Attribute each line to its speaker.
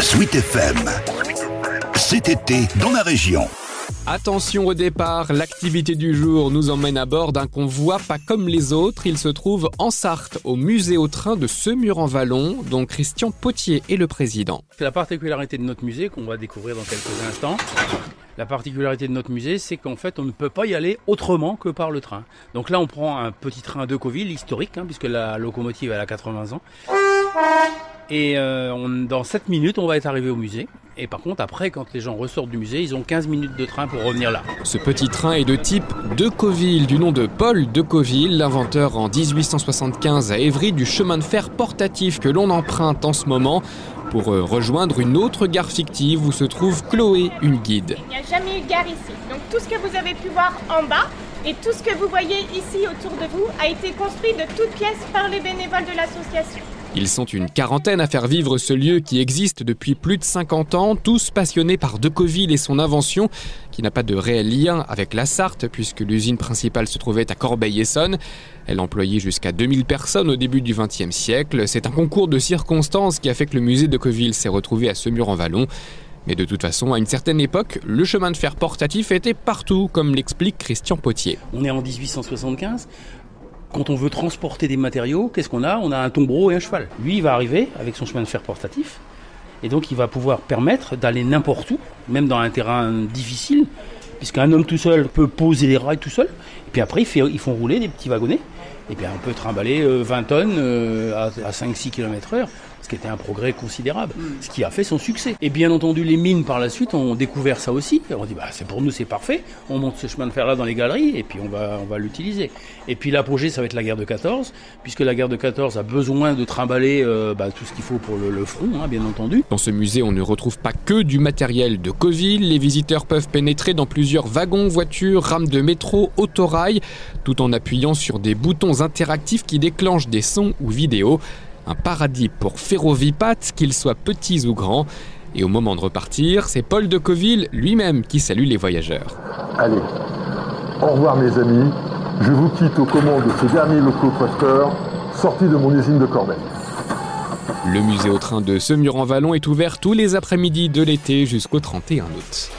Speaker 1: Sweet FM. Cet été, dans la région.
Speaker 2: Attention au départ, l'activité du jour nous emmène à bord d'un convoi pas comme les autres. Il se trouve en Sarthe, au musée au train de Semur-en-Vallon, dont Christian Potier est le président.
Speaker 3: C'est la particularité de notre musée qu'on va découvrir dans quelques instants. La particularité de notre musée, c'est qu'en fait, on ne peut pas y aller autrement que par le train. Donc là, on prend un petit train de Coville, historique, hein, puisque la locomotive elle a 80 ans. Et euh, on, dans 7 minutes, on va être arrivé au musée. Et par contre, après, quand les gens ressortent du musée, ils ont 15 minutes de train pour revenir là.
Speaker 2: Ce petit train est de type Decoville, du nom de Paul Decoville, l'inventeur en 1875 à Évry du chemin de fer portatif que l'on emprunte en ce moment pour euh, rejoindre une autre gare fictive où se trouve Chloé, une guide.
Speaker 4: Il n'y a jamais eu de gare ici. Donc tout ce que vous avez pu voir en bas et tout ce que vous voyez ici autour de vous a été construit de toutes pièces par les bénévoles de l'association.
Speaker 2: Ils sont une quarantaine à faire vivre ce lieu qui existe depuis plus de 50 ans, tous passionnés par Decoville et son invention, qui n'a pas de réel lien avec la Sarthe, puisque l'usine principale se trouvait à Corbeil-Essonne. Elle employait jusqu'à 2000 personnes au début du XXe siècle. C'est un concours de circonstances qui a fait que le musée de Decoville s'est retrouvé à Semur-en-Vallon. Mais de toute façon, à une certaine époque, le chemin de fer portatif était partout, comme l'explique Christian Potier.
Speaker 3: On est en 1875. Quand on veut transporter des matériaux, qu'est-ce qu'on a? On a un tombereau et un cheval. Lui, il va arriver avec son chemin de fer portatif. Et donc, il va pouvoir permettre d'aller n'importe où, même dans un terrain difficile, puisqu'un homme tout seul peut poser les rails tout seul. Et puis après, ils font rouler des petits wagonnets. Et bien, on peut trimballer 20 tonnes à 5-6 km heure ce qui était un progrès considérable, ce qui a fait son succès. Et bien entendu, les mines par la suite ont découvert ça aussi. On dit, bah, c'est pour nous, c'est parfait. On monte ce chemin de fer là dans les galeries et puis on va, on va l'utiliser. Et puis l'apogée, ça va être la guerre de 14, puisque la guerre de 14 a besoin de trimballer euh, bah, tout ce qu'il faut pour le, le front, hein, bien entendu.
Speaker 2: Dans ce musée, on ne retrouve pas que du matériel de Covid. Les visiteurs peuvent pénétrer dans plusieurs wagons, voitures, rames de métro, autorail, tout en appuyant sur des boutons interactifs qui déclenchent des sons ou vidéos. Un paradis pour Ferrovipat, qu'ils soient petits ou grands. Et au moment de repartir, c'est Paul de Coville lui-même qui salue les voyageurs.
Speaker 5: Allez, au revoir mes amis. Je vous quitte aux commandes de ce dernier locomoteur sorti de mon usine de Corbeil.
Speaker 2: Le musée au train de Semur-en-Vallon est ouvert tous les après-midi de l'été jusqu'au 31 août.